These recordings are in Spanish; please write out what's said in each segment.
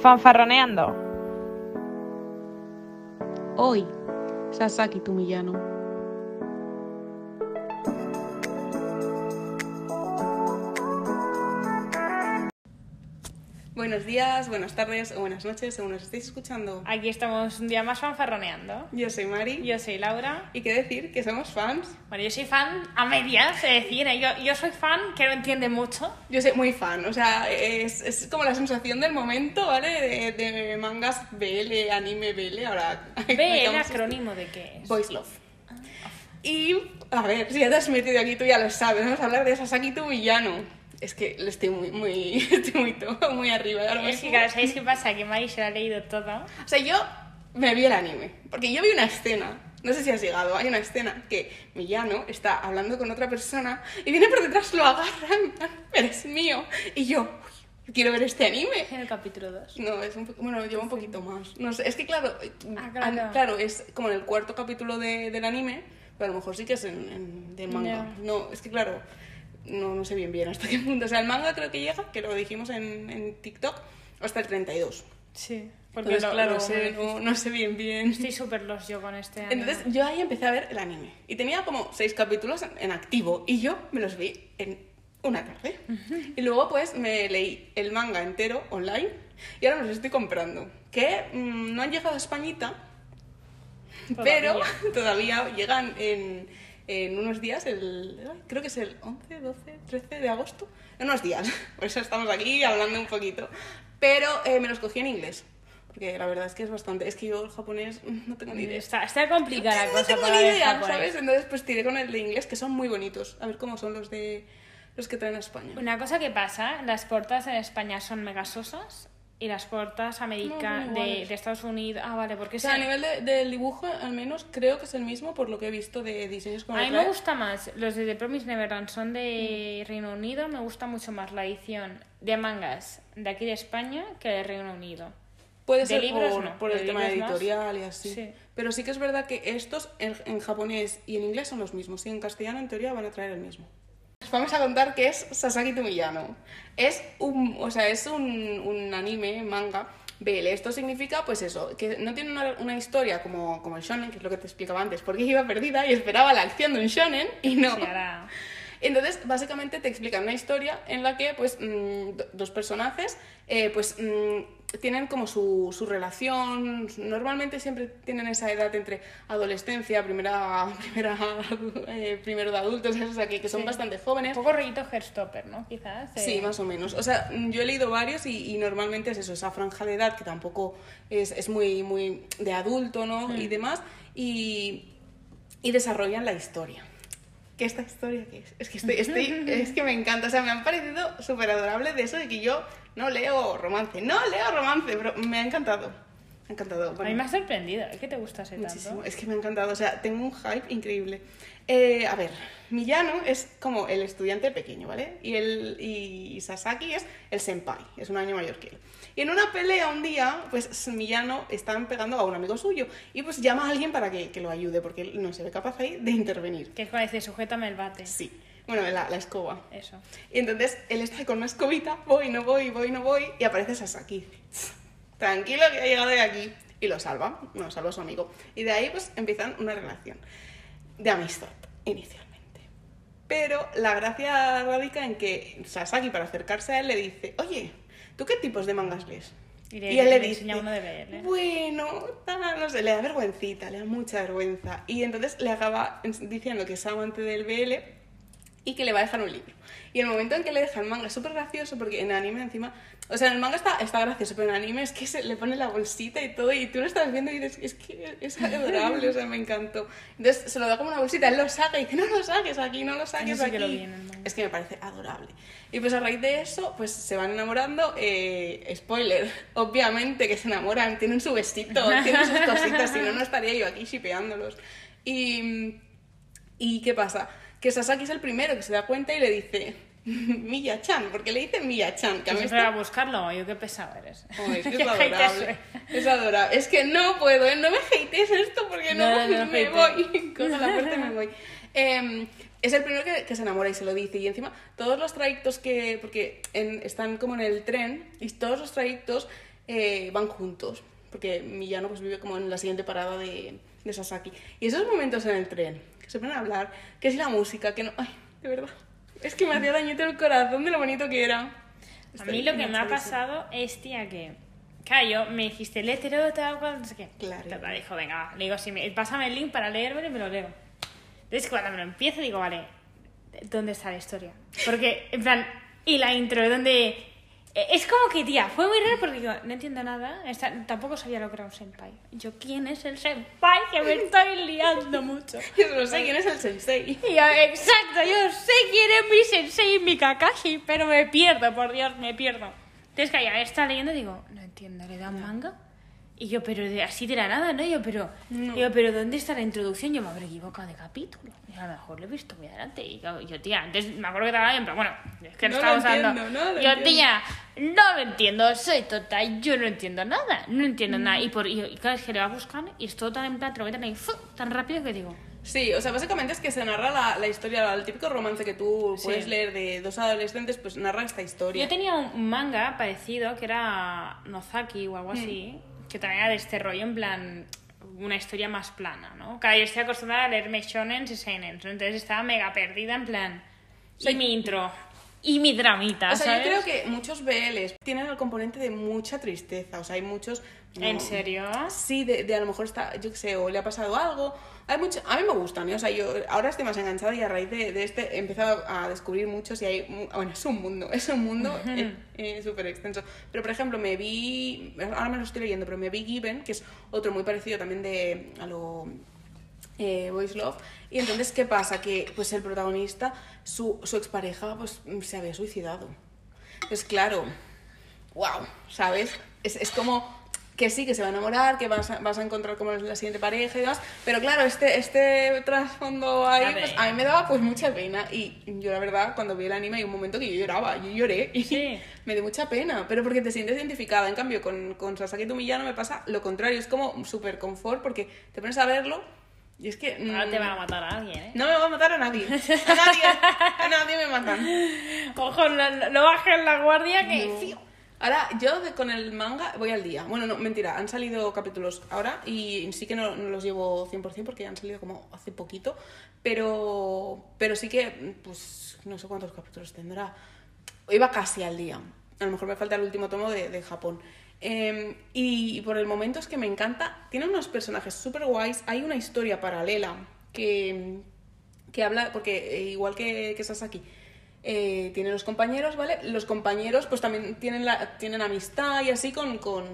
Fanfarroneando. Hoy, Sasaki tu Buenos días, buenas tardes o buenas noches, según nos estéis escuchando. Aquí estamos un día más fanfarroneando. Yo soy Mari. Yo soy Laura. Y qué decir, que somos fans. Bueno, yo soy fan a medias, es decir, ¿eh? yo, yo soy fan que no entiende mucho. Yo soy muy fan, o sea, es, es como la sensación del momento, ¿vale? De, de mangas BL, anime BL, ahora... ¿BL acrónimo de qué es? Boys Love. Y, a ver, si ya te has metido aquí, tú ya lo sabes, vamos a hablar de Sasaki tu villano. Es que lo estoy muy, muy, estoy muy, todo, muy arriba. Ahora es que, claro, ¿sabéis qué pasa? Que Mari se lo ha leído todo. O sea, yo me vi el anime. Porque yo vi una escena, no sé si has llegado, hay una escena que Millano está hablando con otra persona y viene por detrás, lo agarra, eres mío. Y yo, quiero ver este anime. En el capítulo 2. No, es un bueno, lleva un poquito más. No sé, es que claro, Ah, claro. claro, es como en el cuarto capítulo de, del anime, pero a lo mejor sí que es en, en del manga. Ya. No, es que claro, no, no sé bien bien hasta qué punto. O sea, el manga creo que llega, que lo dijimos en, en TikTok, hasta el 32. Sí, porque Entonces, claro, lo- sé, no, no sé bien bien. Estoy súper los yo con este anime. Entonces yo ahí empecé a ver el anime. Y tenía como seis capítulos en, en activo. Y yo me los vi en una tarde. Y luego pues me leí el manga entero online. Y ahora me los estoy comprando. Que mm, no han llegado a Españita. Pero todavía llegan en, en unos días, el, creo que es el 11, 12, 13 de agosto. En unos días. Por eso estamos aquí hablando un poquito. Pero eh, me los cogí en inglés. Porque la verdad es que es bastante. Es que yo el japonés mm, no tengo ni idea. Está, está complicada la No cosa tengo para ni idea. ¿sabes? Entonces pues tiré con el de inglés, que son muy bonitos. A ver cómo son los de los que traen a España. Una cosa que pasa, las portas en España son megasosas y las portas América No, de, de Estados Unidos... Ah, vale, porque O sea, a se- nivel de- del dibujo, al menos creo que es el mismo por lo que he visto de diseños como A mí me gusta más, los de The Promise Neverland son Mm. de Reino Unido, me gusta mucho más la edición de mangas de aquí de España que de Reino Unido. Puede de ser libros por, no, por el tema libros más. editorial y así. Sí. Pero sí que es verdad que estos en, en japonés y en inglés son los mismos. Y en castellano, en teoría, van a traer el mismo. Vamos a contar que es Sasaki to Miyano. Es un, o sea, es un, un anime, manga, BL. Esto significa, pues eso, que no tiene una, una historia como, como el shonen, que es lo que te explicaba antes, porque iba perdida y esperaba la acción de un shonen y no. Sí, ahora- Entonces, básicamente te explican una historia en la que, pues, mm, do- dos personajes, eh, pues, mm, tienen como su, su relación. Normalmente siempre tienen esa edad entre adolescencia, primera, primera, eh, primero de adultos, o sea, que, que son Sí. bastante Un jóvenes. poco rollito Herstopper, ¿no? Quizás. eh, Sí, más o menos. O sea, yo he leído varios y, y normalmente es eso, esa franja de edad que tampoco es, es muy, muy de adulto, ¿no? Y demás. Y, y desarrollan la historia. ¿Qué esta historia qué es? Es que, estoy, estoy- es que me encanta. O sea, me han parecido súper adorables de eso de que yo no leo romance. No leo romance, pero me ha encantado. Me ha encantado. A mí me ha sorprendido, ¿eh? ¿Qué te gusta ese Muchísimo, tanto? es que me ha encantado, o sea, tengo un hype increíble. Eh, a ver, Miyano es como el estudiante pequeño, ¿vale? Y, el, y Sasaki es el senpai, es un año mayor que él. Y en una pelea un día, pues Miyano están pegando a un amigo suyo y pues llama a alguien para que, que lo ayude porque él no se ve capaz ahí de intervenir. Que es cuando dice, sujétame el bate. Sí, bueno, la, la escoba. Eso. Y entonces él está con una escobita, voy, no voy, voy, no voy, y aparece Sasaki. y dice, "Tss, Tranquilo que ha llegado de aquí. Y lo salva, no, salva a su amigo. Y de ahí pues empiezan una relación de amistad, inicialmente. Pero la gracia radica en que Sasaki, para acercarse a él, le dice, oye, ¿tú qué tipos de mangas lees? Y le- él le, dice, uno de BL. bueno, no sé, le da vergüencita, le da mucha vergüenza. Y entonces le acaba diciendo que es amante del BL y que le va a dejar un libro. Y el momento en que le deja el manga es súper gracioso porque en anime encima, o sea, en el manga está, está gracioso, pero en anime es que se le pone la bolsita y todo y tú lo estás viendo y dices, es que es adorable, o sea, me encantó. Entonces se lo da como una bolsita, él lo saca y dice, no lo saques aquí, no lo saques aquí. que lo. Es que me parece adorable. Y pues a raíz de eso, pues se van enamorando. eh, spoiler, obviamente que se enamoran, tienen su vestido, tienen sus cositas, si no, no estaría yo aquí shipeándolos. Y, ¿Y qué pasa? Que Sasaki es el primero que se da cuenta y le dice, Miya-chan, porque le dice Miya-chan, que a mí esto- a buscarlo, yo qué pesado eres. Es que es adorable. Es adorable. Es que no puedo, ¿eh? no me hatees esto porque no, No, no, no me voy. Cojo la puerta me voy. Es el primero que, que se enamora y se lo dice. Y encima, todos los trayectos que. Porque en- están como en el tren, y todos los trayectos eh, van juntos, porque Millano pues vive como en la siguiente parada de, de Sasaki. Y esos momentos en el tren, se ponen a hablar, que es la música, que no... Ay, de verdad. Es que me hacía dañito el corazón de lo bonito que era. A mí lo que me ha pasado es, tía, que... Claro, yo me dijiste, léetelo, tal cual, no sé qué. Claro. Total, dijo, venga. Le digo, sí, me- pásame el link para leérmelo y me lo leo. Entonces, cuando me lo empiezo, digo, vale, ¿dónde está la historia? Porque, en plan, y la intro, donde... eh, Es como que, tía, fue muy raro porque digo, no entiendo nada. Esta- tampoco sabía lo que era un senpai. Yo, ¿quién es el senpai? Que me estoy liando mucho. Yo no sé quién es el sensei. Y yo, exacto, yo sé quién es mi sensei y mi Kakashi, pero me pierdo, por Dios, me pierdo. Entonces, que ya está leyendo, digo, no entiendo, ¿le da un manga? Y yo, pero de, así de la nada, ¿no? Y yo, pero, No. digo, pero ¿dónde está la introducción? Yo me habré equivocado de capítulo. Y a lo mejor lo he visto muy adelante. Y yo, yo, tía, antes me acuerdo que estaba bien, pero bueno, es que No no estamos hablando. no lo yo, entiendo. tía, no lo entiendo, soy tonta, yo no entiendo nada, no entiendo nada. Y, por, y, y cada vez que le vas buscando, y es todo tan en plan, te lo meten ahí, ¡fu! tan rápido que digo, Sí, o sea, básicamente es que se narra la, la historia, el típico romance que tú Sí. puedes leer de dos adolescentes, pues narra esta historia. Yo tenía un manga parecido que era Nozaki o algo así, que también era de este rollo, en plan, una historia más plana, ¿no? Cada yo estoy acostumbrada a leerme shonens y seinens, ¿no? entonces estaba mega perdida en plan, y mi intro, y mi dramita, O sea, ¿sabes? yo creo que muchos BLs tienen el componente de mucha tristeza. O sea, hay muchos. ¿En no, serio? Sí, de, de a lo mejor está, yo qué sé, o le ha pasado algo. Hay mucho, a mí me gustan, ¿eh? o sea, yo ahora estoy más enganchada y a raíz de, de este he empezado a descubrir muchos y hay, bueno, es un mundo, es un mundo eh, eh, súper extenso. Pero, por ejemplo, me vi, ahora me lo estoy leyendo, pero me vi Given, que es otro muy parecido también de, a lo eh, Boys Love. Y entonces, ¿qué pasa? Que pues el protagonista, su, su expareja, pues se había suicidado. Pues claro, wow, ¿sabes? Es, es como que sí, que se va a enamorar, que vas a, vas a encontrar como la siguiente pareja y demás, pero claro, este, este trasfondo ahí, A pues a mí me daba pues mucha pena y yo la verdad cuando vi el anime hay un momento que yo lloraba, yo lloré y Sí. me dio mucha pena, pero porque te sientes identificada, en cambio con, con Sasaki Tomiyano me pasa lo contrario, es como súper confort porque te pones a verlo y es que... Ahora mm, te van a matar a alguien, ¿eh? No me va a matar a nadie, a nadie, a nadie me matan. Ojo, no, no- bajes la guardia que... No. Ahora, yo de- con el manga voy al día. Bueno, no, mentira, han salido capítulos ahora y sí que no, no los llevo 100% porque han salido como hace poquito, pero, pero sí que, pues, no sé cuántos capítulos tendrá. Iba casi al día. A lo mejor me falta el último tomo de, de Japón. Eh, y por el momento es que me encanta. Tiene unos personajes súper guays. Hay una historia paralela que, que habla, porque eh, igual que, que Sasaki, eh, tiene los compañeros, ¿vale? Los compañeros pues también tienen, la, tienen amistad y así con, con,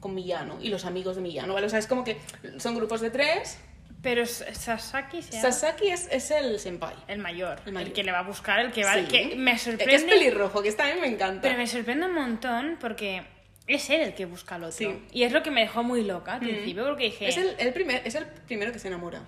con Millano y los amigos de Millano, ¿vale? O sea, es como que son grupos de tres. Pero Sasaki se llama... Sasaki es, es el senpai. El mayor, El mayor. que le va a buscar, el que va... Sí. Que me Que es sorprende... pelirrojo, que esta a mí me encanta. Pero me sorprende un montón porque es él el que busca al otro. Sí. Y es lo que me dejó muy loca al principio porque dije... Es el, el primer, es el primero que se enamora.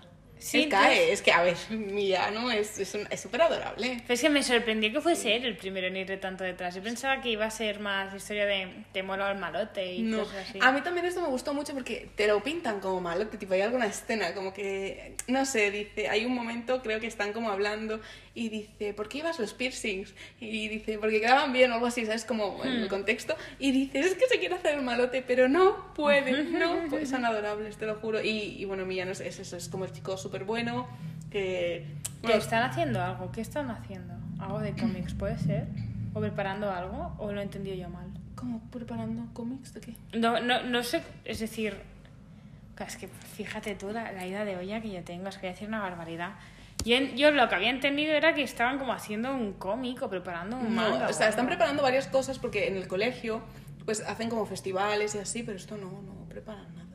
Sí, Él cae, es que, a ver, Millano es es un- es súper adorable. Pero es que me sorprendió que fuese él el primero en ir tanto detrás. Yo pensaba que iba a ser más historia de te mola el malote y No. cosas así. A mí también esto me gustó mucho porque te lo pintan como malo, tipo hay alguna escena como que, no sé, dice, hay un momento creo que están como hablando y dice, ¿por qué ibas los piercings? Y dice, porque quedaban bien o algo así, ¿sabes? Como en Hmm. el contexto. Y dice, es que se quiere hacer el malote, pero no puede, no, pues son adorables, te lo juro. Y, y bueno, Millano es, es eso, es como el chico súper bueno, que... ¿Que bueno, están haciendo algo? ¿Qué están haciendo? ¿Algo de cómics puede ser? ¿O preparando algo? ¿O lo he entendido yo mal? ¿Cómo? ¿Preparando cómics de qué? No, no, no sé, es decir... Es que fíjate tú la, la ida de olla que yo tengo, es que voy a decir una barbaridad. Yo, yo lo que había entendido era que estaban como haciendo un cómic o preparando un No, manga. o sea, están preparando varias cosas porque en el colegio pues hacen como festivales y así, pero esto no, no preparan nada.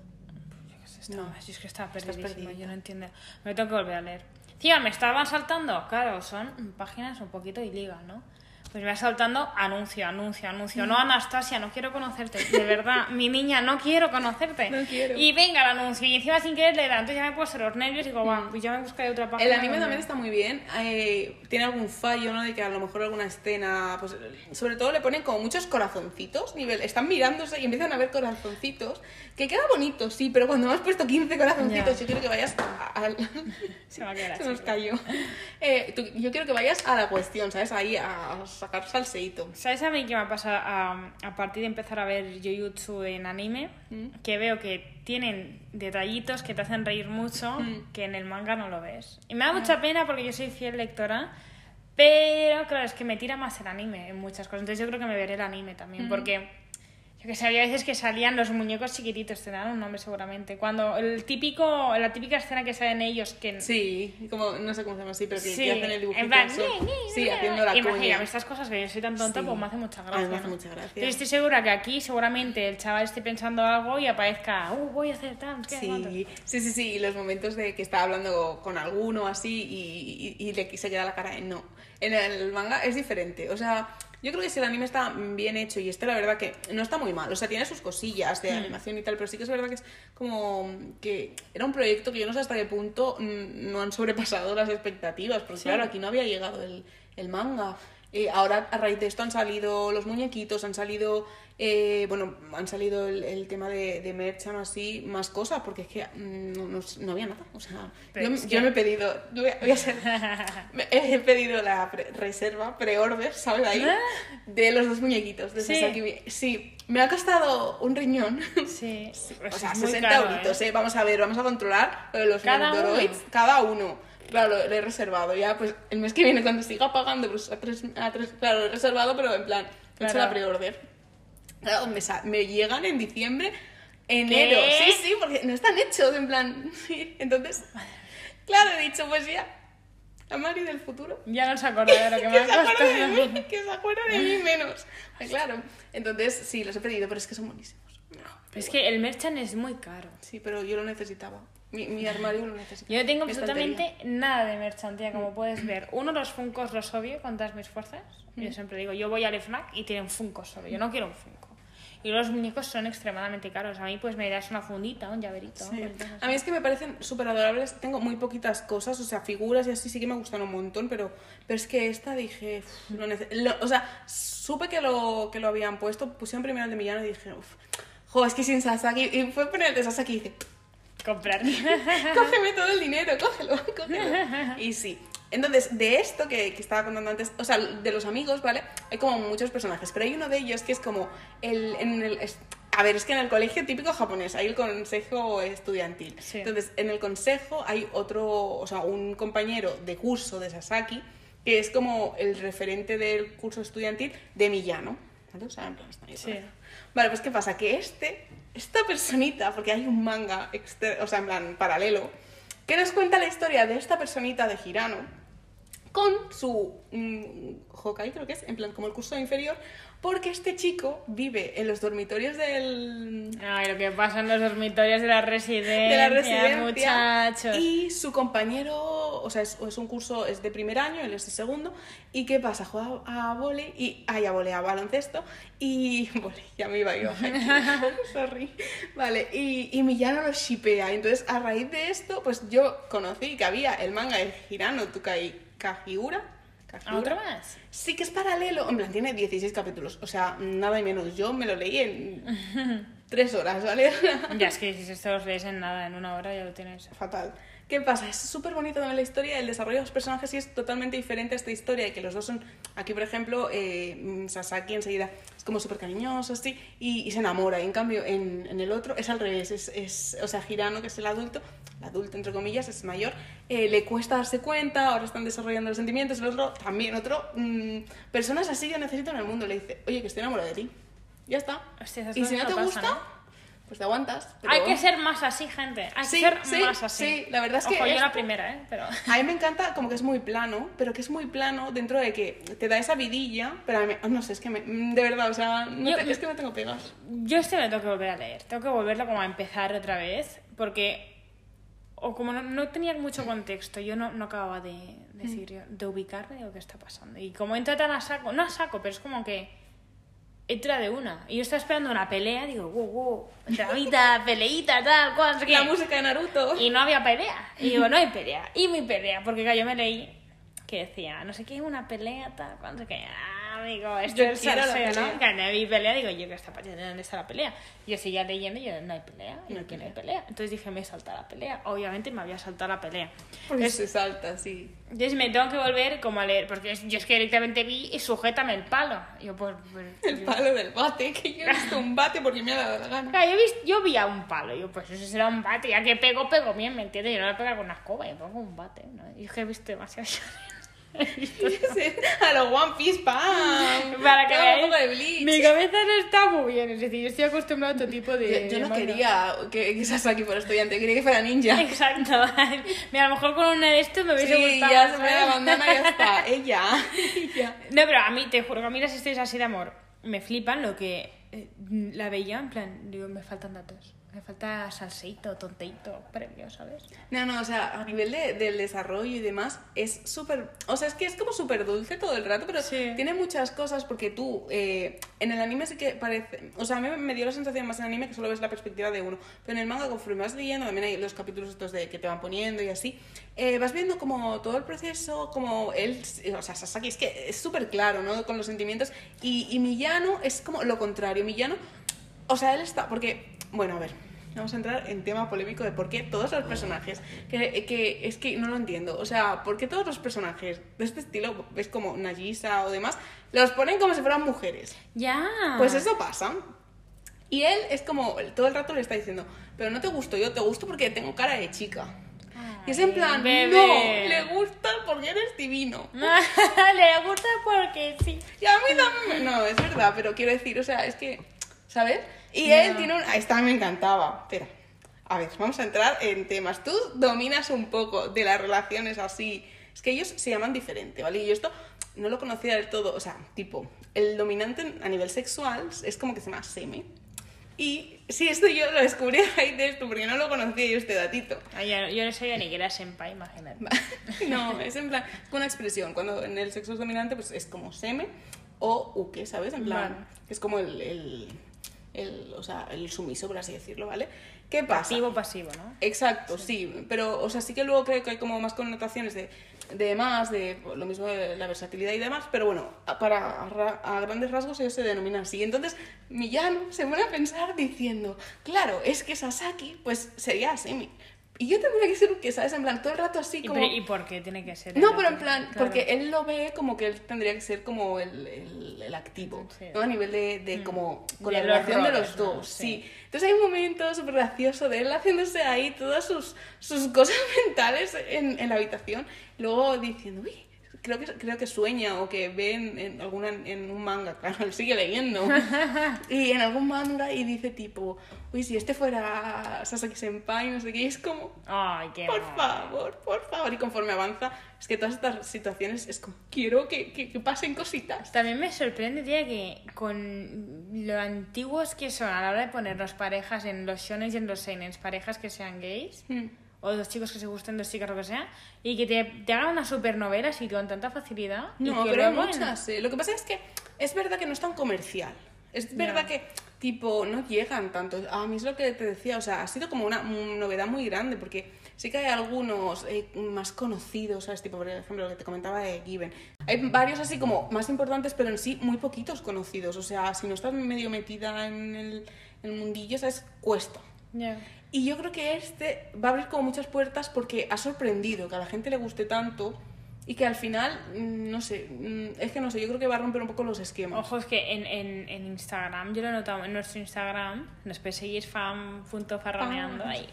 Yo estaba- No. si es que estaba perdidísima, yo no entiendo. Me tengo que volver a leer. Encima, me estaban saltando, claro, son páginas un poquito iligas, ¿no? Pues me va saltando anuncio, anuncio, anuncio. No, Anastasia, no quiero conocerte. De verdad, mi niña, no quiero conocerte. No quiero. Y venga el anuncio. Y encima sin querer le da. Entonces ya me he puesto los nervios y digo, va, pues ya me buscaré otra página. El anime donde- también está muy bien. eh, tiene algún fallo, ¿no? De que a lo mejor alguna escena, pues sobre todo le ponen como muchos corazoncitos. Nivel, están mirándose y empiezan a ver corazoncitos. Que queda bonito, sí, pero cuando me has puesto 15 corazoncitos, Ya. yo quiero que vayas a- al. Se va a quedar Se nos cayó. Eh, tú- yo quiero que vayas a la cuestión, ¿sabes? Ahí a, sacar salseíto. ¿Sabes a mí qué me ha pasado a, a partir de empezar a ver Jujutsu en anime? Mm. Que veo que tienen detallitos que te hacen reír mucho Mm. que en el manga no lo ves. Y me da mucha pena porque yo soy fiel lectora, pero claro, es que me tira más el anime en muchas cosas. Entonces yo creo que me veré el anime también, Mm. porque yo que sé, había veces que salían los muñecos chiquititos, tendrán un nombre seguramente. Cuando el típico, la típica escena que salen ellos que Sí, como, no sé cómo se llama así, pero que, Sí, que hacen el dibujito. en plan, eso. "Ñe, Ñe, sí, Ñe". haciendo la Imagíname estas cosas que yo soy tan tonta, Sí. pues me hace mucha A gracia. mí me hace ¿no? mucha gracia. Pero estoy segura que aquí seguramente el chaval esté pensando algo y aparezca, uh, voy a hacer cuánto". Sí, sí, sí, sí, y los momentos de que está hablando con alguno así y, y, y le se queda la cara en no. En el manga es diferente, o sea, yo creo que si el anime está bien hecho y este la verdad que no está muy mal, o sea, tiene sus cosillas Mm. de animación y tal, pero sí que es verdad que es como que era un proyecto que yo no sé hasta qué punto mm, no han sobrepasado las expectativas, porque Sí. claro, aquí no había llegado el, el manga. Eh, ahora a raíz de esto han salido los muñequitos, han salido, eh, bueno, han salido el, el tema de, de merchan así, más cosas, porque es que mm, no, no, no había nada. O sea, yo, yo me he pedido, voy a, voy a ser- me- he pedido la pre- reserva, pre-order, ¿sabes? Ahí, de los dos muñequitos de Ah. Sí. Mi- Sí, me ha costado un riñón. Sí, O pues sea, es muy 60 caro, euritos, ¿eh? ¿eh? Vamos a ver, vamos a controlar los Cada uno. cada uno. Claro, lo, lo he reservado ya, pues el mes que viene cuando siga pagando, pues a tres, a tres claro, lo he reservado, pero en plan, he hecho Claro. la pre-order. Claro, me, me llegan en diciembre, enero. ¿Qué? Sí, sí, porque no están hechos, en plan. sí. Entonces, claro, he dicho, pues ya, la Mari del futuro. Ya no se acuerda de lo que me Que ha acuerda de costado. mí, que se acuerda de mí menos. Pues claro, entonces sí, los he pedido, pero es que son buenísimos. Es que el merchant es muy caro. Sí, pero yo lo necesitaba. Mi, mi armario lo necesitaba. Yo no tengo absolutamente estantería. nada de merchantía, como puedes ver. Uno, los funcos los obvio con todas mis fuerzas. Mm. Yo siempre digo, yo voy al FNAC y tienen funcos solo. Yo no quiero un funko. Y los muñecos son extremadamente caros. A mí pues me das una fundita, un llaverito. Sí. A mí es que me parecen súper adorables. Tengo muy poquitas cosas, o sea, figuras y así sí que me gustan un montón, pero, pero es que esta dije, "Uf, lo nece-". Lo- o sea, supe que lo, que lo habían puesto, pusieron primero el de Millano y dije, uff, jo, es que sin Sasaki, y fue poner el de Sasaki y dije, Comprar. cógeme todo el dinero, cógelo, cógelo. Y sí. Entonces, de esto que, que estaba contando antes, o sea, de los amigos, ¿vale? Hay como muchos personajes, pero hay uno de ellos que es como el... En el es- a ver, es que en el colegio típico japonés hay el consejo estudiantil. Sí. Entonces, en el consejo hay otro, o sea, un compañero de curso de Sasaki, que es como el referente del curso estudiantil de Millano. ¿Vale? O sea, en plan, está ahí, Sí. Vale, pues ¿qué pasa? Que este, esta personita, porque hay un manga, o sea, en plan paralelo, que nos cuenta la historia de esta personita de Hirano con su mm, Hokai, creo que es, en plan como el curso inferior, porque este chico vive en los dormitorios del, Ay, lo que pasa en los dormitorios de la residencia, de la residencia muchachos. y su compañero, o sea, es, es un curso, es de primer año, él es de segundo, y ¿qué pasa? Juega a volei y, ay, a volei, a baloncesto, y, volei, ya me iba yo, sorry, vale, y, y Millano lo shipea, entonces a raíz de esto, pues yo conocí que había el manga de Hirano Tukai Kajiura, ¿A otro más? Sí que es paralelo, en plan, tiene 16 capítulos, o sea, nada y menos, yo me lo leí en tres horas, ¿vale? Ya es que si esto los lees en nada, en una hora ya lo tienes. Fatal. ¿Qué pasa? Es súper bonito también la historia, el desarrollo de los personajes sí es totalmente diferente a esta historia, y que los dos son, aquí por ejemplo, eh, Sasaki enseguida es como súper cariñoso, así, y, y se enamora, y en cambio en, en el otro es al revés, es, es, o sea, Hirano, que es el adulto, el adulto entre comillas, es mayor, eh, le cuesta darse cuenta, ahora están desarrollando los sentimientos, el otro también, otro, mm, personas así yo necesito en el mundo, le dice, oye, que estoy enamorado de ti, ya está. Hostia, y si no te no gusta, pasan, ¿eh? pues te aguantas. Hay pero- que ser más así, gente. Hay Sí, que ser sí, más así. sí, la verdad es que Ojo, yo la primera, ¿eh? Pero... A mí me encanta como que es muy plano, pero que es muy plano dentro de que te da esa vidilla, pero a mí, no sé, es que me, mm, de verdad, o sea, no Yo- te- es que no tengo pegas. Yo este me tengo que volver a leer. Tengo que volverlo como a empezar otra vez. Porque. O como no, no tenía mucho contexto, yo no, no acababa de decir, de ubicarme de lo que está pasando. Y como entra tan a saco, no a saco, pero es como que entra de una. Y yo estaba esperando una pelea, digo, wow, wow, dramita, peleita, tal, cual, no sé. La música de Naruto. Y no había pelea. Y digo, no hay pelea. Y mi pelea, porque claro, yo me leí que decía, no sé qué, una pelea, tal, cual, no sé qué. Digo, esto es salseo, pelea. ¿no? Que no hay pelea, digo, yo, ¿qué está pasando? ¿Dónde está la pelea? Yo seguía leyendo y yo, no hay pelea, y No aquí no hay pelea. Entonces dije, me salta la pelea. Obviamente me había saltado la pelea. Pues se salta, sí. Entonces me tengo que volver como a leer, porque yo es que directamente vi y sujétame el palo. Yo, pues, pues, El yo- palo del bate, que yo he visto un bate porque me ha dado la gana. Claro, yo, vi, yo vi a un palo, yo, pues eso será un bate, ya que pego, pego bien, ¿me entiendes? Yo no a pegar con una escoba, yo pongo un bate, ¿no? Y es que he visto demasiado A los One Piece, ¡pam! Para que veáis, un poco de Bleach. mi cabeza no está muy bien, es decir, yo estoy acostumbrado a otro tipo de... Yo, yo no manga. quería que, que Sasaki fuera estudiante, quería que fuera ninja. Exacto, Mira, a lo mejor con una de estos me hubiese Sí, gustado. ya se me la bandana y ya está. Ella. Ella. No, pero a mí, te juro que a mí las historias así de amor me flipan lo que eh, la veía, en plan, digo, me faltan datos. Me falta salseito, tonteito, premio, ¿sabes? No, no, o sea, a nivel de- del desarrollo y demás, es súper. O sea, es que es como súper dulce todo el rato, pero Sí. tiene muchas cosas porque tú. eh, en el anime sí que parece. O sea, a mí me dio la sensación más en anime que solo ves la perspectiva de uno. Pero en el manga, conforme vas leyendo, también hay los capítulos estos de que te van poniendo y así. eh, vas viendo como todo el proceso, como él. O sea, Sasaki es que es súper claro, ¿no? Con los sentimientos. Y, y Millano es como lo contrario. Millano. O sea, él está. Porque. Bueno, a ver. Vamos a entrar en tema polémico de por qué todos los personajes, que, que es que no lo entiendo, o sea, por qué todos los personajes de este estilo, ves como Nagisa o demás, los ponen como si fueran mujeres. Ya. Pues eso pasa. Y él es como, todo el rato le está diciendo, pero no te gusto yo, te gusto porque tengo cara de chica. Y es en plan, bebé. no, le gusta porque eres divino. Le gusta porque sí. Y a mí también, no, es verdad, pero quiero decir, o sea, es que, ¿sabes? Y él tiene un, esta me encantaba, espera. A ver, vamos a entrar en temas. Tú dominas un poco de las relaciones así. Es que ellos se llaman diferente, ¿vale? Y yo esto no lo conocía del todo. O sea, tipo, el dominante a nivel sexual es como que se llama seme. Y sí, esto yo lo descubrí a raíz de esto, porque no lo conocía yo este datito. Ay, yo, yo no sabía ni que era senpai, imagínate. No, es en plan, es una expresión. Cuando en el sexo es dominante, pues es como seme o uke, ¿sabes? En plan, Vale. es como el, el, el, o sea, el sumiso, por así decirlo, ¿vale? ¿Qué pasa? Pasivo, pasivo, ¿no? Exacto, sí. pero, o sea, sí que luego creo que hay como más connotaciones de, de más, de lo mismo de la versatilidad y demás, pero bueno, a- para a, ra- a grandes rasgos ellos se denominan así. Entonces, Millano se pone a pensar diciendo, claro, es que Sasaki, pues sería Semi. Y yo tendría que ser que, ¿sabes? En plan, todo el rato así ¿Y, como... pero- ¿y por qué tiene que ser? No, pero en plan, Claro. porque él lo ve como que él tendría que ser como el, el, el activo, Sí. ¿no? A nivel de, de como, con De los dos, Sí. sí. Entonces hay un momento súper gracioso de él haciéndose ahí todas sus, sus cosas mentales en, en la habitación, luego diciendo, uy, creo que, creo que sueña o que ve en, en alguna, en un manga, claro, él sigue leyendo, y en algún manga y dice tipo, uy, si este fuera Sasaki Senpai, no sé qué, y es como... Ay, qué Por mal. favor, por favor. Y conforme avanza, es que todas estas situaciones es como, quiero que, que, que pasen cositas. También me sorprende, tía, que con lo antiguos que son a la hora de ponernos parejas en los shonen y en los seinen, parejas que sean gays, Hmm. O dos chicos que se gusten, dos chicas, lo que sea, y que te, te hagan una supernovela así con tanta facilidad. y No, que pero hay muchas. eh. Lo que pasa es que es verdad que no es tan comercial. Es verdad que, tipo, no llegan tanto. A mí es lo que te decía, o sea, ha sido como una novedad muy grande, porque sí que hay algunos eh, más conocidos, ¿sabes? Tipo, por ejemplo, lo que te comentaba de Given. Hay varios así como más importantes, pero en sí muy poquitos conocidos. O sea, si no estás medio metida en el, en el mundillo, ¿sabes? Cuesta. Ya. Y yo creo que este va a abrir como muchas puertas porque ha sorprendido que a la gente le guste tanto y que al final, mm, no sé, mm, es que no sé, yo creo que va a romper un poco los esquemas. Ojo, es que en, en, en Instagram, yo lo he notado en nuestro Instagram, nos puedes seguir Ah. ahí.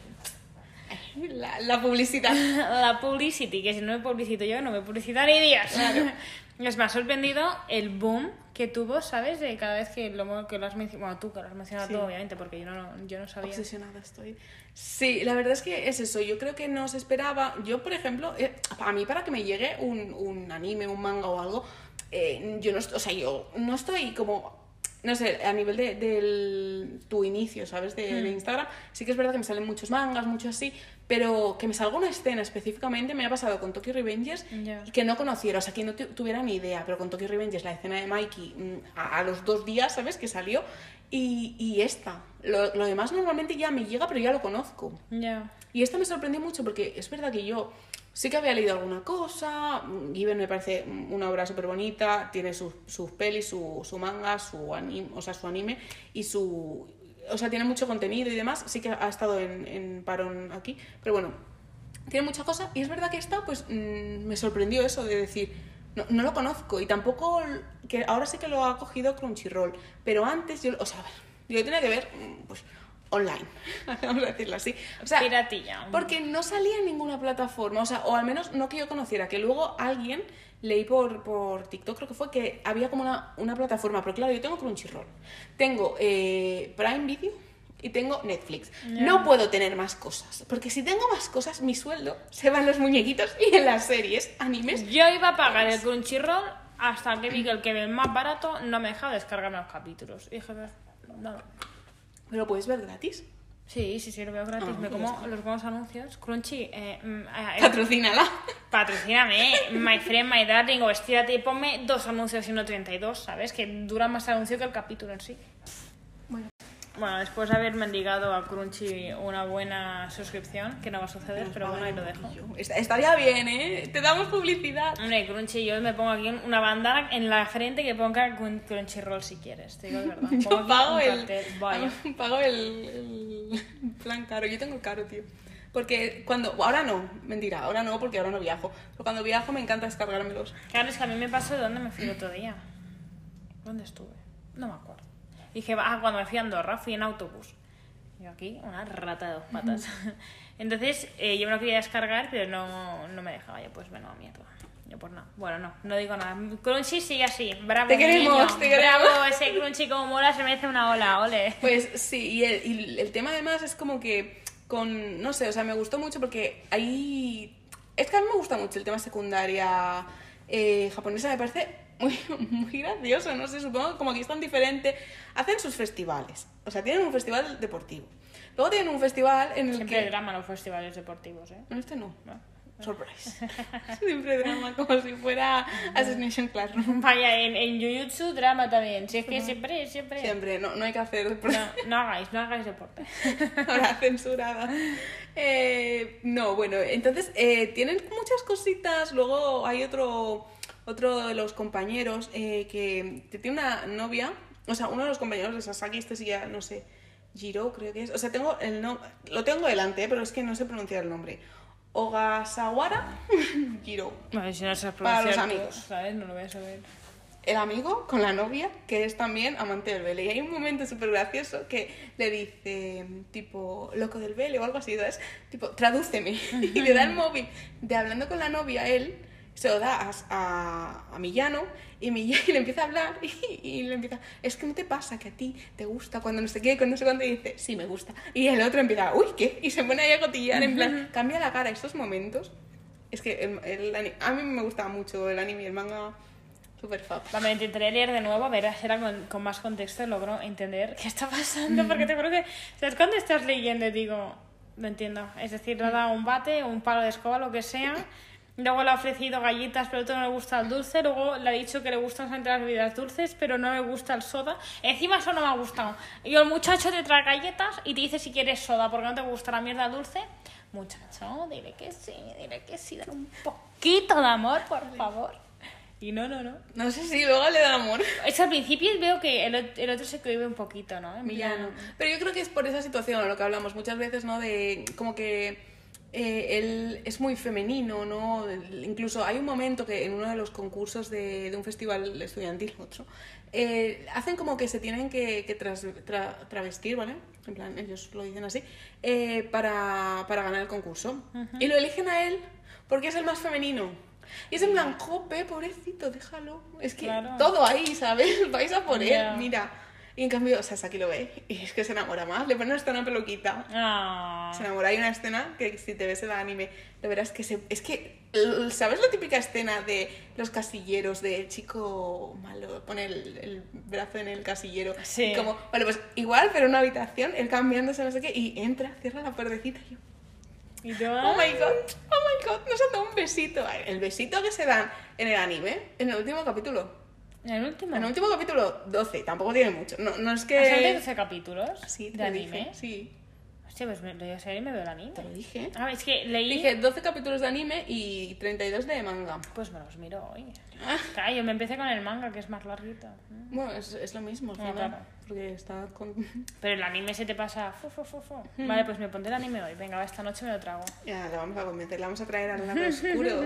La, la publicidad. La publicity, que si no me publicito yo, no me publicita ni Dios. Es me ha sorprendido el boom que tuvo, ¿sabes? De cada vez que lo, que lo has mencionado, bueno, tú que lo has mencionado Sí. tú, obviamente, porque yo no, yo no sabía. Obsesionada estoy. Sí, la verdad es que es eso. Yo creo que no se esperaba. Yo, por ejemplo, eh, a mí para que me llegue un, un anime, un manga o algo, eh, yo no, o sea, yo no estoy como no sé, a nivel de, del tu inicio, ¿sabes? De, de Instagram, sí que es verdad que me salen muchos mangas, mucho así, pero que me salga una escena específicamente me ha pasado con Tokyo Revengers y que no conociera, o sea, que no tu- tuviera ni idea, pero con Tokyo Revengers, la escena de Mikey, mm, a, a los dos días, ¿sabes? Que salió, y, y esta. Lo, lo demás normalmente ya me llega, pero ya lo conozco. Ya. Y esta me sorprendió mucho porque es verdad que yo Sí que había leído alguna cosa, Given me parece una obra súper bonita, tiene sus, sus pelis, su, su manga, su anime, o sea, su anime y su... O sea, tiene mucho contenido y demás, sí que ha estado en, en parón aquí, pero bueno, tiene mucha cosa y es verdad que esta pues mm, me sorprendió eso de decir, no, no lo conozco y tampoco, que ahora sí que lo ha cogido Crunchyroll, pero antes yo, o sea, yo tenía que ver mm, pues online, vamos a decirlo así. O sea, Piratilla. porque no salía en ninguna plataforma, o sea, o al menos no que yo conociera, que luego alguien leí por, por TikTok, creo que fue, que había como una, una plataforma, pero claro, yo tengo Crunchyroll, tengo eh, Prime Video y tengo Netflix. No puedo tener más cosas, porque si tengo más cosas, mi sueldo se va en los muñequitos y en las series, animes. Yo iba a pagar el Crunchyroll hasta que vi que el que ve más barato no me deja descargarme los capítulos. Y dije, no. Pero lo puedes ver gratis. Sí, sí, sí, lo veo gratis. Ah, me como está. los buenos anuncios. Crunchy, eh, mm, eh, Patrocínala. patrocíname, eh. my friend, my darling, o estírate y ponme dos anuncios y no 32, ¿sabes? Que dura más el anuncio que el capítulo en sí. Bueno, después de haber mendigado a Crunchy una buena suscripción, que no va a suceder, pero bueno, ahí lo dejo. Est- Estaría bien, ¿eh? Te damos publicidad. Hombre, Crunchy, yo me pongo aquí una bandana en la frente que ponga Crun- Crunchyroll si quieres, te digo de verdad. Pongo Yo aquí pago el, pago el, el plan caro. Yo tengo el caro, tío. Porque cuando... Ahora no, mentira, ahora no porque ahora no viajo. Pero cuando viajo me encanta descargármelos. Claro, es que a mí me pasó de dónde me fui el otro día. ¿Dónde estuve? No me acuerdo. Dije, ah, cuando me fui a Andorra fui en autobús. Yo aquí, una rata de dos patas. Entonces, eh, yo me lo quería descargar, pero no, no me dejaba. Yo, pues, bueno, mierda. Yo, pues no. Bueno, no, no digo nada. Crunchy sigue así. Bravo, Te queremos, niño. te queremos. Bravo, ese Crunchy como mola se merece una ola, ole. Pues sí, y el, y el tema además es como que con... No sé, o sea, me gustó mucho porque ahí... Es que a mí me gusta mucho el tema secundaria eh, japonesa, me parece muy, muy gracioso, no sé, supongo que como aquí es tan diferente. Hacen sus festivales, o sea, tienen un festival deportivo. Luego tienen un festival en el Siempre que... drama en los festivales deportivos, ¿eh? En este no. No. Surprise. Siempre drama, como si fuera Assassination Classroom. Vaya, en, en Jujutsu drama también. Si es que siempre, siempre... Siempre, no, no hay que hacer... No, no hagáis, no hagáis deporte. Ahora censurada. Eh, no, bueno, entonces eh, tienen muchas cositas. Luego hay otro, otro de los compañeros eh, que, tiene una novia. O sea, uno de los compañeros de Sasaki, este sí ya, no sé, Jiro creo que es. O sea, tengo el no, lo tengo delante, eh, pero es que no sé pronunciar el nombre. Ogasawara Jiro. Bueno, si no se Para los amigos. ¿sabes? No lo voy a saber. el amigo con la novia, que es también amante del vele. Y hay un momento súper gracioso que le dice, tipo, loco del vele o algo así, ¿sabes? Tipo, tradúceme. y le da el móvil de hablando con la novia, él se lo da a, a, a Millano y Millano le empieza a hablar y, y le empieza, es que no te pasa que a ti te gusta cuando no sé qué, cuando no sé cuándo y dice, sí, me gusta. Y el otro empieza, uy, ¿qué? Y se pone ahí a cotillar, en plan, cambia la cara. Estos momentos, es que el, el a mí me gustaba mucho el anime y el manga, súper fab. Cuando intentaré leer de nuevo, a ver si era con, con más contexto logro entender qué está pasando. Porque te juro que, ¿sabes? Cuando estás leyendo, digo, no entiendo. Es decir, le ha dado un bate, un palo de escoba, lo que sea. Luego le ha ofrecido galletas, pero a otro no le gusta el dulce. Luego le ha dicho que le gustan solamente las bebidas dulces, pero no le gusta el soda. Encima eso no me ha gustado. Y el muchacho te trae galletas y te dice si quieres soda porque no te gusta la mierda dulce. Muchacho, dile que sí, dile que sí, dale un poquito de amor, por favor. Y no, no, no. No sé si luego le da amor. Es al principio veo que el, el otro se cohibe un poquito, ¿no? En Pero yo creo que es por esa situación, lo que hablamos muchas veces, ¿no? De como que eh, él es muy femenino, ¿no? Incluso hay un momento que en uno de los concursos de, de un festival estudiantil, otro, eh, hacen como que se tienen que, que tras- tra- travestir, ¿vale? En plan, ellos lo dicen así, eh, para, para ganar el concurso. Y lo eligen a él porque es el más femenino. Y es en plan, jope, pobrecito, déjalo. Es que Claro. todo ahí, ¿sabes? Vais a por Ya. él, mira. Y en cambio, o sea, Saki lo ve y es que se enamora más. Le ponen hasta una peluquita. Ah. Se enamora. Hay una escena que si te ves el anime, lo verás que se... Es que, ¿sabes la típica escena de los casilleros, de el chico malo, pone el, el brazo en el casillero? Sí. Y como, vale, pues igual, pero en una habitación, él cambiándose, no sé qué, y entra, cierra la puertecita y yo, Y tú, oh my god, oh my god, nos han dado un besito. El besito que se dan en el anime, en el último capítulo. ¿En el último? En el último capítulo 12, tampoco tiene mucho. No, no es ¿Has que... 12 capítulos Sí, te de lo dije, anime? sí. Hostia, pues me, serio y me veo el anime. Te lo dije. Ah, es que leí... Dije 12 capítulos de anime y 32 de manga. Pues me los miro hoy. Ah. Claro, yo me empecé con el manga, que es más larguito. Bueno, es, es lo mismo al Ah, final, claro. Porque está con... Pero el anime se te pasa... Fu, fu, fu, fu. Vale, pues me pondré el anime hoy. Venga, esta noche me lo trago. Ya, la vamos a convencer, la vamos a traer al lado oscuro.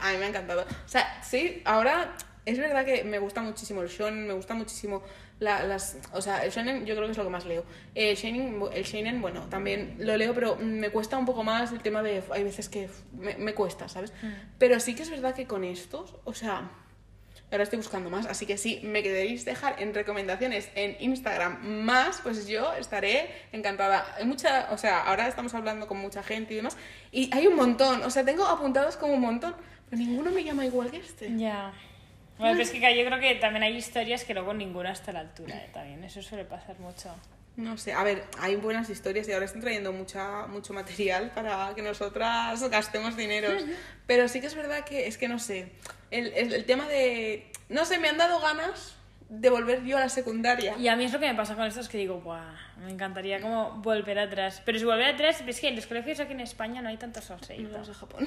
A mí me ha encantado. O sea, sí, ahora es verdad que me gusta muchísimo el shonen, me gusta muchísimo la- las... O sea, el shonen yo creo que es lo que más leo. El shonen, el shonen, bueno, también lo leo, pero me cuesta un poco más el tema de... Hay veces que me, me cuesta, ¿sabes? Pero sí que es verdad que con estos, o sea... Ahora estoy buscando más, así que si me queréis dejar en recomendaciones en Instagram más, pues yo estaré encantada. Hay mucha, o sea, ahora estamos hablando con mucha gente y demás, y hay un montón, o sea, tengo apuntados como un montón, pero ninguno me llama igual que este. Ya. Bueno, pero es que yo creo que también hay historias que luego ninguna está a la altura, ¿eh? También, eso suele pasar mucho. No sé, a ver, hay buenas historias y ahora están trayendo mucha, mucho material para que nosotras gastemos dineros. Pero sí que es verdad que es que no sé, el, el, el tema de... No sé, me han dado ganas de volver yo a la secundaria. Y a mí es lo que me pasa con esto, es que digo, Buah, me encantaría como volver atrás. Pero si volver atrás, es que en los colegios aquí en España no hay tantos salseitos. vamos a Japón.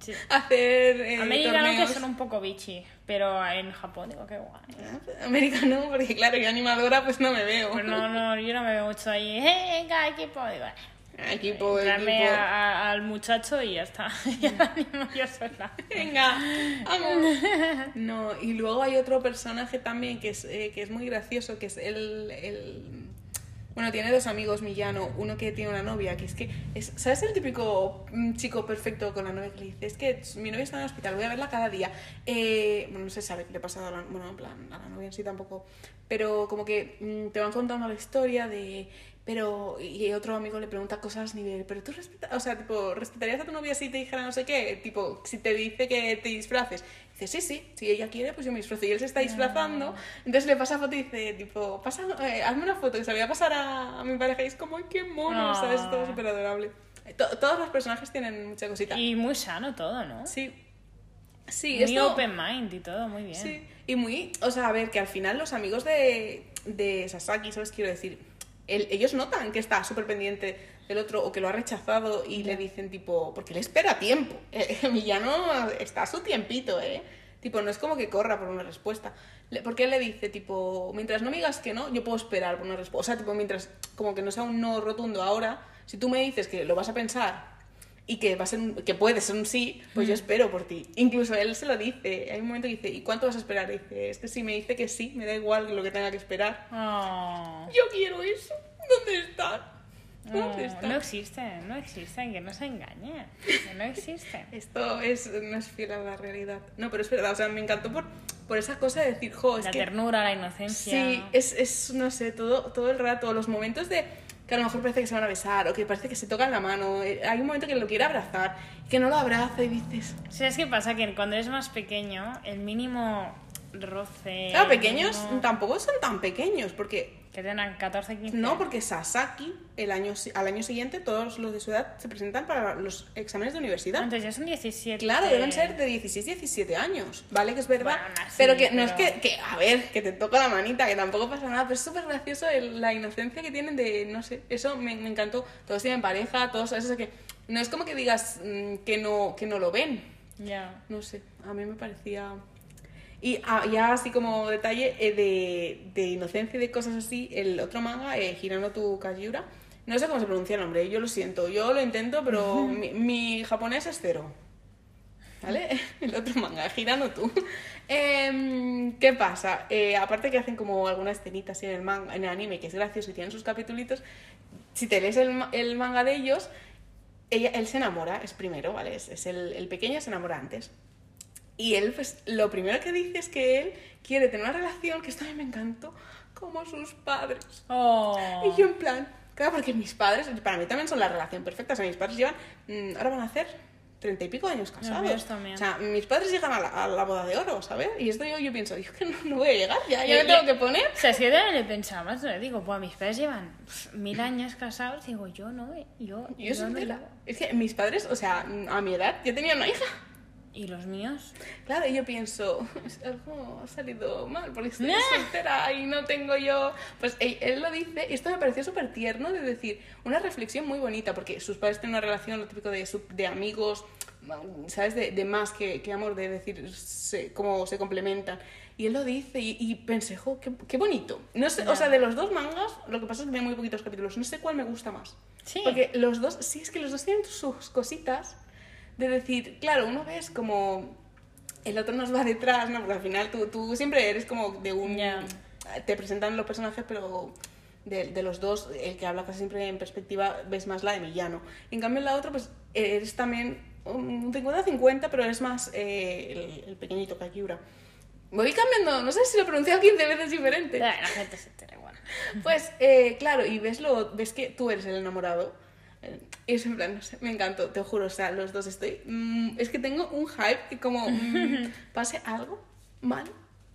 Sí. hacer eh, Americano que torneos. son un poco bichi, pero en Japón digo, qué guay. Ah, Americano, porque claro, yo animadora pues no me veo. Pues no, no, yo no me veo mucho ahí, "Eh, venga, equipo, digo, "Eh, Equipo, equipo. a- a- al muchacho y ya está. ya animo yo sola. Venga, vamos. No, y luego hay otro personaje también que es, eh, que es muy gracioso, que es el, el- Bueno, tiene dos amigos, Millano. Uno que tiene una novia, que es que... Es, ¿Sabes el típico mm, chico perfecto con la novia que le dice? Es que mi novia está en el hospital, voy a verla cada día. Eh, bueno, no se sabe qué le ha pasado a la, bueno, en plan, a la novia en sí tampoco. Pero como que mm, te van contando la historia de... Pero, y otro amigo le pregunta cosas nivel, pero tú respetas, o sea, tipo, ¿respetarías a tu novia si te dijera no sé qué? Tipo, si te dice que te disfraces. Dice, sí, sí, si ella quiere, pues yo me disfrazo. Y él se está disfrazando, entonces le pasa foto y dice, tipo, pasa, eh, hazme una foto que se la voy a pasar a, a mi pareja. Y es como, ay, qué mono, Ah. ¿sabes? Todo súper adorable. To- todos los personajes tienen mucha cosita. Y muy sano todo, ¿no? Sí. Sí, muy esto... open mind y todo, muy bien. Sí, y muy, o sea, a ver, que al final los amigos de, de Sasaki, ¿sabes? Quiero decir, el- ellos notan que está súper pendiente del otro o que lo ha rechazado y le dicen tipo, porque le espera tiempo. El villano está a su tiempito, ¿eh? Tipo, no es como que corra por una respuesta. Porque él le dice, tipo, mientras no me digas que no, yo puedo esperar por una respuesta. O sea, tipo, mientras, como que no sea un no rotundo ahora, si tú me dices que lo vas a pensar y que va a ser un- que puede ser un sí, pues yo espero por ti. Incluso él se lo dice. Hay un momento que dice, ¿y cuánto vas a esperar? Y dice, este sí me dice que sí, me da igual lo que tenga que esperar. Oh. Yo quiero eso. ¿Dónde están? ¿Dónde No, están? no existen, no existen, que no se engañen. Que no existen. Esto es, no es fiel a la realidad. No, pero es verdad, o sea, me encantó por, por esa cosa de decir, jo, es la que... ternura, la inocencia. Sí, es, es, no sé, todo, todo el rato, los momentos de que a lo mejor parece que se van a besar o que parece que se tocan la mano. eh, Hay un momento que lo quiere abrazar, que no lo abraza y dices... ¿Sabes qué pasa? Que cuando eres más pequeño, el mínimo roce. Claro, pequeños tampoco son tan pequeños, porque Que tengan 14, 15. No, porque Sasaki, el año, al año siguiente, todos los de su edad se presentan para los exámenes de universidad. Entonces ya son 17. Claro, deben ser de 16, 17 años, ¿vale? Que es verdad. Bueno, aún así, pero que no es que, que, a ver, que te toca la manita, que tampoco pasa nada, pero es súper gracioso el- la inocencia que tienen de, no sé, eso me, me encantó. Todos tienen pareja, todos, eso es que no es como que digas mm, que, no, que no lo ven, Ya. no sé, a mí me parecía... Y ah, ya así como detalle eh, de, de inocencia y de cosas así, el otro manga, eh, Hirano tu Kajiura, no sé cómo se pronuncia el nombre, yo lo siento, yo lo intento, pero mi, mi japonés es cero. ¿Vale? El otro manga, Hirano tu. Em, ¿Qué pasa? Eh, aparte que hacen como alguna escenita así en el, manga, en el anime, que es gracioso y tienen sus capitulitos, si te lees el, el manga de ellos, ella, él se enamora, es primero, ¿vale? Es, es el, el pequeño se enamora antes. Y él, pues, lo primero que dice es que él quiere tener una relación, que esto a mí me encantó, como sus padres. Oh. Y yo en plan, claro, porque mis padres, para mí también son la relación perfecta. O sea, mis padres llevan, mm, ahora van a hacer treinta y pico años casados. también. O sea, mis padres llegan a la, a la boda de oro, ¿sabes? Y esto yo, yo pienso, yo que no, no voy a llegar, ya, ya me tengo que poner. O sea, si yo también le pensaba más, le digo, pues mis padres llevan mil años casados, digo, yo no, yo, Yo yo no llevo. Es que mis padres, o sea, a mi edad, yo tenía una hija. ¿Y los míos? Claro, y yo pienso, algo ha salido mal porque estoy Ah. soltera y no tengo yo. Pues él, él lo dice, y esto me pareció súper tierno de decir, una reflexión muy bonita, porque sus padres tienen una relación, lo típico de, de amigos, ¿sabes? De, de más que, que amor, de decir se- cómo se complementan. Y él lo dice, y, y pensé, jo, qué, qué bonito. No sé, o sea, de los dos mangas, lo que pasa es que veo muy poquitos capítulos, no sé cuál me gusta más. Sí. Porque los dos, sí, es que los dos tienen sus cositas de decir, claro, uno ves como el otro nos va detrás, ¿no? Porque al final tú, tú siempre eres como de un... Ya. Te presentan los personajes, pero de, de los dos, el que habla casi siempre en perspectiva, ves más la de Millano. En cambio, en la otra, pues eres también un 50-50, pero eres más eh, el, el pequeñito Kakiura. Voy cambiando, no sé si lo he pronunciado 15 veces diferente. La gente se entera igual. Pues, eh, claro, y ves, lo, ves que tú eres el enamorado. Y es en plan, no sé, me encantó, te juro, o sea, los dos estoy... mm, es que tengo un hype que como mm, pase algo mal,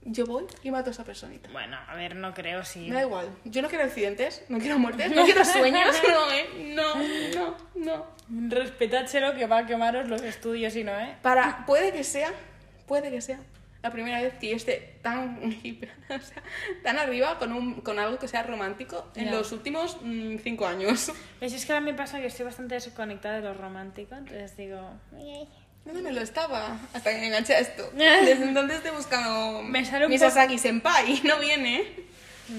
yo voy y mato a esa personita. Bueno, a ver, no creo si... Me da igual, yo no quiero accidentes, no quiero muertes, no quiero sueños, no, ¿eh? No, no, no. Respetádselo que va a quemaros los estudios y no, ¿eh? Para, puede que sea, puede que sea la primera vez que yo esté tan, o sea, tan arriba con, un, con algo que sea romántico en los últimos mm, cinco años. Pues es que a mí me pasa que estoy bastante desconectada de lo romántico, entonces digo... ¿Dónde me lo estaba? Hasta que me enganché a esto. Desde entonces estoy buscando Me sale un mi poco- Sasaki Senpai y no viene.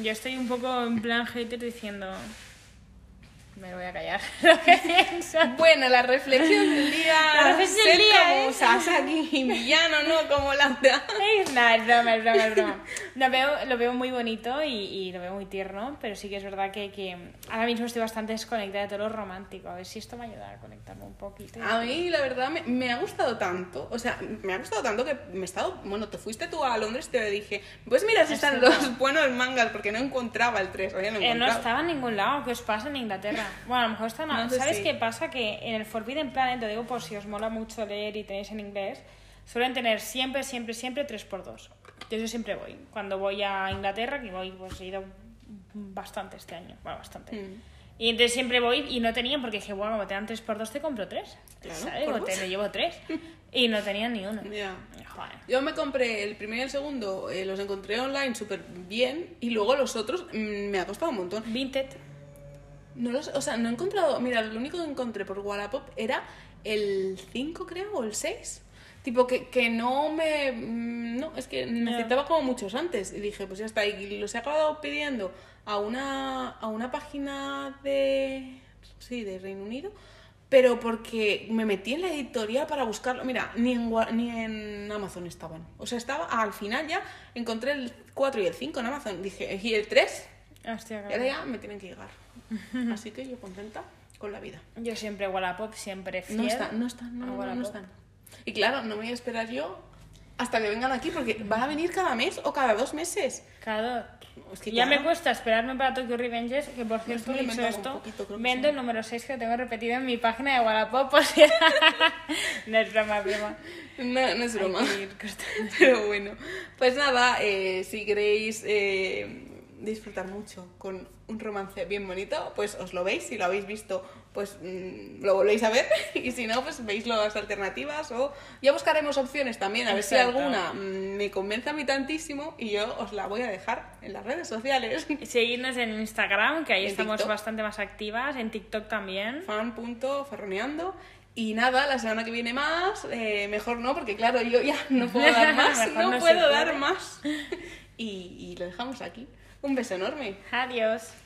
Yo estoy un poco en plan hater diciendo... Me voy a callar lo que pienso. Bueno, la reflexión del día. La reflexión del día como es- Sasaki y villano, no como Laura. Nada, es broma, es broma, es broma. Lo veo, lo veo muy bonito y, y lo veo muy tierno, pero sí que es verdad que, que ahora mismo estoy bastante desconectada de todo lo romántico. A ver si esto me ayuda a conectarme un poquito. A mí, la verdad, me, me ha gustado tanto. O sea, me ha gustado tanto que me he estado. Bueno, te fuiste tú a Londres y te dije, pues mira si están no. los buenos mangas, porque no encontraba el 3. Oye, no Eh, no estaba en ningún lado. ¿Qué os pasa en Inglaterra? Bueno, a lo mejor está... No ¿Sabes qué pasa? Que en el Forbidden Planet, te digo por si os mola mucho leer y tenéis en inglés, suelen tener siempre, siempre, siempre 3x2. Yo eso siempre voy. Cuando voy a Inglaterra, que voy, pues he ido bastante este año. Bueno, bastante. Mm. Y entonces siempre voy y no tenían porque dije, bueno, como te dan 3x2 te compro 3. Claro, ¿Sabes? por te me llevo 3. Y no tenían ni uno. Ya. Joder. Yo me compré el primero y el segundo, eh, los encontré online súper bien, y luego los otros mm, me ha costado un montón. Vinted. No los, o sea, no he encontrado. Mira, lo único que encontré por Wallapop era el 5, creo, o el 6. Tipo que, que no me. mm, No, es que necesitaba como muchos antes. Y dije, pues ya está. Y los he acabado pidiendo a una, a una página de. Sí, de Reino Unido. Pero porque me metí en la editorial para buscarlo. Mira, ni en, ni en Amazon estaban. O sea, estaba. Al final ya encontré el 4 y el 5 en Amazon. Dije, ¿y el 3? Hostia, Y ahora ya me tienen que llegar. Así que yo contenta con la vida. Yo siempre Wallapop, siempre fiel. No están, no están, no, no, no, están. Y claro, no me voy a esperar yo hasta que vengan aquí porque van a venir cada mes o cada dos meses. Claro. Es que ya claro. me cuesta esperarme para Tokyo Revengers, que por cierto, he dicho esto, poquito, vendo sí. el número 6 que lo tengo repetido en mi página de Wallapop, o sea... no es broma, broma. No, no es broma. Pero bueno, pues nada, eh, si queréis eh, disfrutar mucho con un romance bien bonito, pues os lo veis. Si lo habéis visto, pues mm, lo volvéis a ver. Y si no, pues veis las alternativas o ya buscaremos opciones también, a ver si alguna mm, me convence a mí tantísimo y yo os la voy a dejar en las redes sociales. Y Seguidnos en Instagram, que ahí En estamos TikTok. bastante más activas, en TikTok también. fan.ferroneando. Y nada, la semana que viene más, eh, mejor no, porque claro, yo ya no puedo dar más, no, puedo dar más. Y, y lo dejamos aquí. Un beso enorme. Adiós.